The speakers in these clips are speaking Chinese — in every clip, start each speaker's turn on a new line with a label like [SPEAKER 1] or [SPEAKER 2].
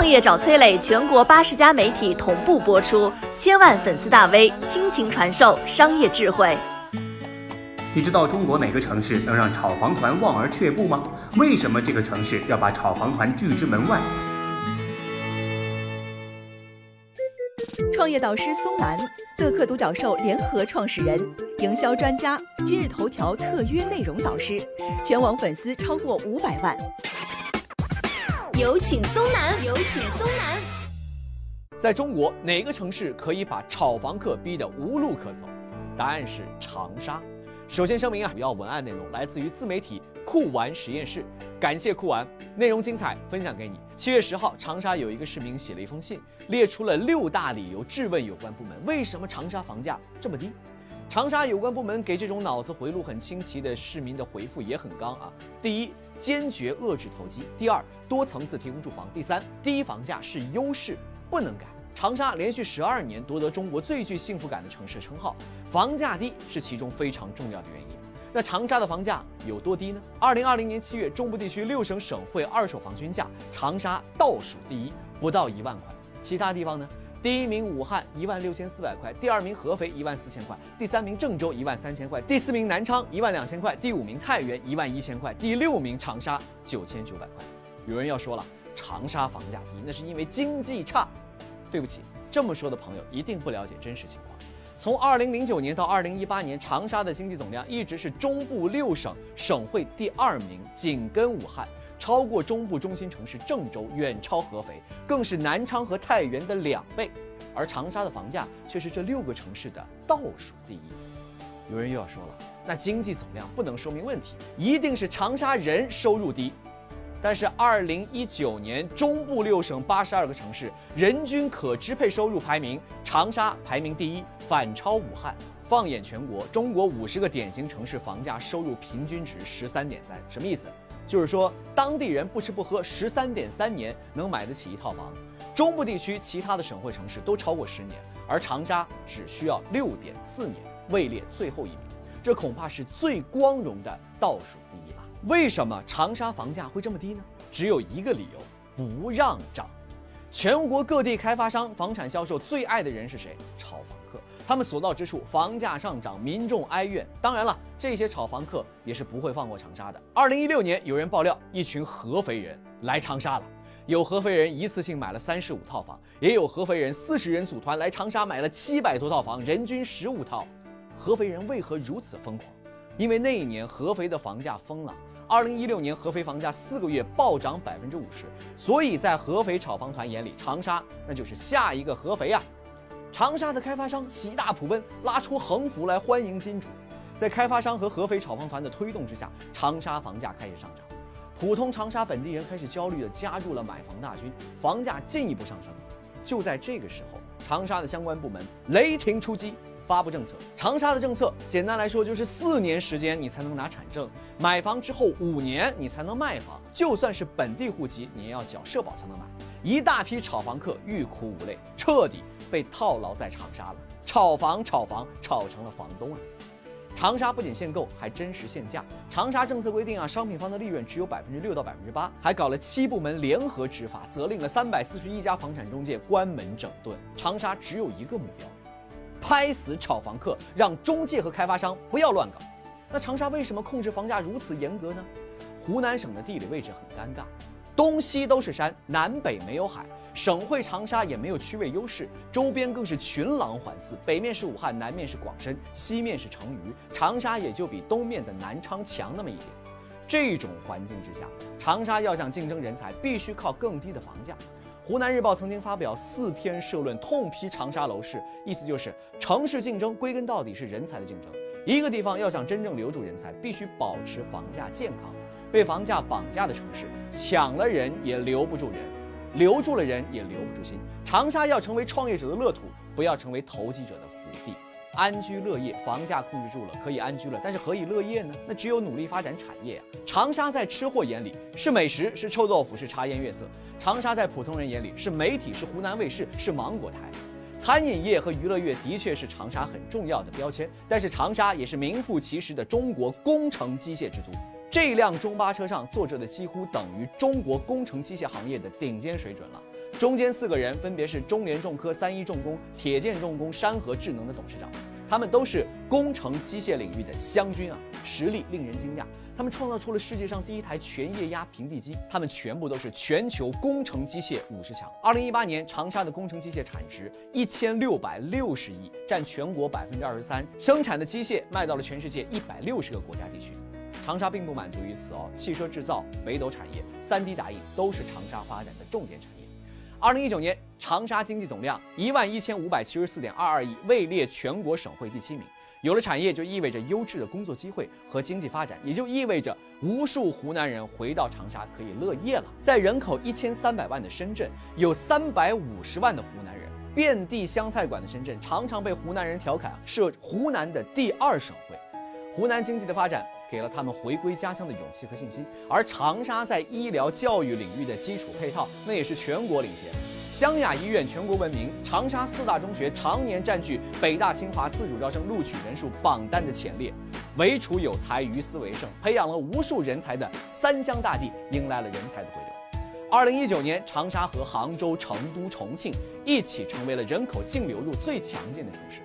[SPEAKER 1] 创业找崔磊，全国八十家媒体同步播出，千万粉丝大 V 倾情传授商业智慧。
[SPEAKER 2] 你知道中国哪个城市能让炒房团望而却步吗？为什么这个城市要把炒房团拒之门外？
[SPEAKER 3] 创业导师松兰，乐客独角兽联合创始人，营销专家，今日头条特约内容导师，全网粉丝超过五百万。
[SPEAKER 1] 有请松南，有请松南。
[SPEAKER 4] 在中国，哪个城市可以把炒房客逼得无路可走？答案是长沙。首先声明啊，主要文案内容来自于自媒体酷玩实验室，感谢酷玩，内容精彩，分享给你。七月十号，长沙有一个市民写了一封信，列出了六大理由，质问有关部门为什么长沙房价这么低。长沙有关部门给这种脑子回路很清奇的市民的回复也很刚啊。第一，坚决遏制投机；第二，多层次提供住房；第三，低房价是优势，不能改。长沙连续十二年夺得中国最具幸福感的城市称号，房价低是其中非常重要的原因。那长沙的房价有多低呢？二零二零年七月，中部地区六省省会二手房均价，长沙倒数第一，不到一万块。其他地方呢？第一名武汉一万六千四百块，第二名合肥一万四千块，第三名郑州一万三千块，第四名南昌一万两千块，第五名太原一万一千块，第六名长沙九千九百块。有人要说了，长沙房价低，那是因为经济差。对不起，这么说的朋友一定不了解真实情况。从二零零九年到二零一八年，长沙的经济总量一直是中部六省省会第二名，紧跟武汉。超过中部中心城市郑州，远超合肥，更是南昌和太原的两倍，而长沙的房价却是这六个城市的倒数第一。有人又要说了，那经济总量不能说明问题，一定是长沙人收入低。但是二零一九年中部六省八十二个城市人均可支配收入排名，长沙排名第一，反超武汉。放眼全国，中国五十个典型城市房价收入平均值十三点三，什么意思？就是说，当地人不吃不喝十三点三年能买得起一套房，中部地区其他的省会城市都超过十年，而长沙只需要六点四年，位列最后一名，这恐怕是最光荣的倒数第一吧？为什么长沙房价会这么低呢？只有一个理由，不让涨。全国各地开发商、房产销售最爱的人是谁？炒房。他们所到之处，房价上涨，民众哀怨。当然了，这些炒房客也是不会放过长沙的。二零一六年，有人爆料，一群合肥人来长沙了。有合肥人一次性买了三十五套房，也有合肥人四十人组团来长沙买了七百多套房，人均十五套。合肥人为何如此疯狂？因为那一年合肥的房价疯了。二零一六年，合肥房价四个月暴涨百分之五十，所以在合肥炒房团眼里，长沙那就是下一个合肥呀。长沙的开发商喜大普奔，拉出横幅来欢迎金主。在开发商和合肥炒房团的推动之下，长沙房价开始上涨，普通长沙本地人开始焦虑地加入了买房大军，房价进一步上升。就在这个时候，长沙的相关部门雷霆出击，发布政策。长沙的政策简单来说就是四年时间你才能拿产证，买房之后五年你才能卖房，就算是本地户籍，你也要缴社保才能买。一大批炒房客欲哭无泪，彻底。被套牢在长沙了，炒房炒房炒成了房东啊！长沙不仅限购，还真实限价。长沙政策规定啊，商品房的利润只有百分之六到百分之八，还搞了七部门联合执法，责令了三百四十一家房产中介关门整顿。长沙只有一个目标，拍死炒房客，让中介和开发商不要乱搞。那长沙为什么控制房价如此严格呢？湖南省的地理位置很尴尬，东西都是山，南北没有海。省会长沙也没有区位优势，周边更是群狼环伺，北面是武汉，南面是广深，西面是成渝，长沙也就比东面的南昌强那么一点。这种环境之下，长沙要想竞争人才，必须靠更低的房价。湖南日报曾经发表四篇社论，痛批长沙楼市，意思就是城市竞争归根到底是人才的竞争。一个地方要想真正留住人才，必须保持房价健康。被房价绑架的城市，抢了人也留不住人。留住了人，也留不住心。长沙要成为创业者的乐土，不要成为投机者的福地。安居乐业，房价控制住了，可以安居了。但是何以乐业呢？那只有努力发展产业啊！长沙在吃货眼里是美食，是臭豆腐，是茶颜悦色；长沙在普通人眼里是媒体，是湖南卫视，是芒果台。餐饮业和娱乐业的确是长沙很重要的标签，但是长沙也是名副其实的中国工程机械之都。这辆中巴车上坐着的几乎等于中国工程机械行业的顶尖水准了。中间四个人分别是中联重科、三一重工、铁建重工、山河智能的董事长，他们都是工程机械领域的湘军啊，实力令人惊讶。他们创造出了世界上第一台全液压平地机，他们全部都是全球工程机械五十强。二零一八年，长沙的工程机械产值一千六百六十亿，占全国百分之二十三，生产的机械卖到了全世界一百六十个国家地区。长沙并不满足于此哦，汽车制造、北斗产业、三 D 打印都是长沙发展的重点产业。二零一九年，长沙经济总量一万一千五百七十四点二二亿，位列全国省会第七名。有了产业，就意味着优质的工作机会和经济发展，也就意味着无数湖南人回到长沙可以乐业了。在人口一千三百万的深圳，有三百五十万的湖南人，遍地湘菜馆的深圳，常常被湖南人调侃是湖南的第二省会。湖南经济的发展。给了他们回归家乡的勇气和信心，而长沙在医疗教育领域的基础配套，那也是全国领先。湘雅医院全国闻名，长沙四大中学常年占据北大清华自主招生录取人数榜单的前列。唯楚有才，于斯为盛，培养了无数人才的三湘大地，迎来了人才的回流。二零一九年，长沙和杭州、成都、重庆一起成为了人口净流入最强劲的城市，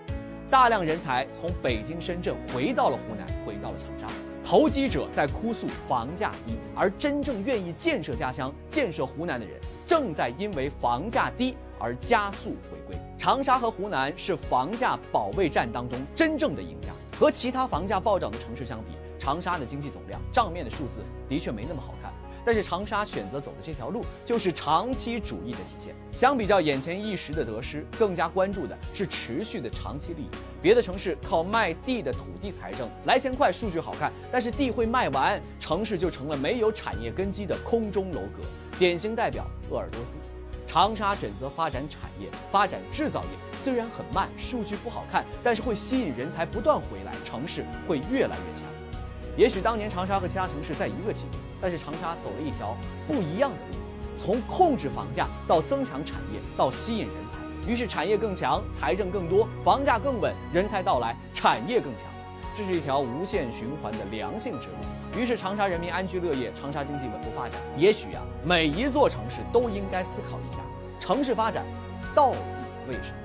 [SPEAKER 4] 大量人才从北京、深圳回到了湖南，回到了长沙。投机者在哭诉房价低，而真正愿意建设家乡、建设湖南的人，正在因为房价低而加速回归。长沙和湖南是房价保卫战当中真正的赢家。和其他房价暴涨的城市相比，长沙的经济总量账面的数字的确没那么好看。但是长沙选择走的这条路，就是长期主义的体现。相比较眼前一时的得失，更加关注的是持续的长期利益。别的城市靠卖地的土地财政来钱快，数据好看，但是地会卖完，城市就成了没有产业根基的空中楼阁。典型代表鄂尔多斯。长沙选择发展产业，发展制造业，虽然很慢，数据不好看，但是会吸引人才不断回来，城市会越来越强。也许当年长沙和其他城市在一个起点，但是长沙走了一条不一样的路，从控制房价到增强产业，到吸引人才，于是产业更强，财政更多，房价更稳，人才到来，产业更强，这是一条无限循环的良性之路。于是长沙人民安居乐业，长沙经济稳步发展。也许呀，每一座城市都应该思考一下，城市发展到底为什么？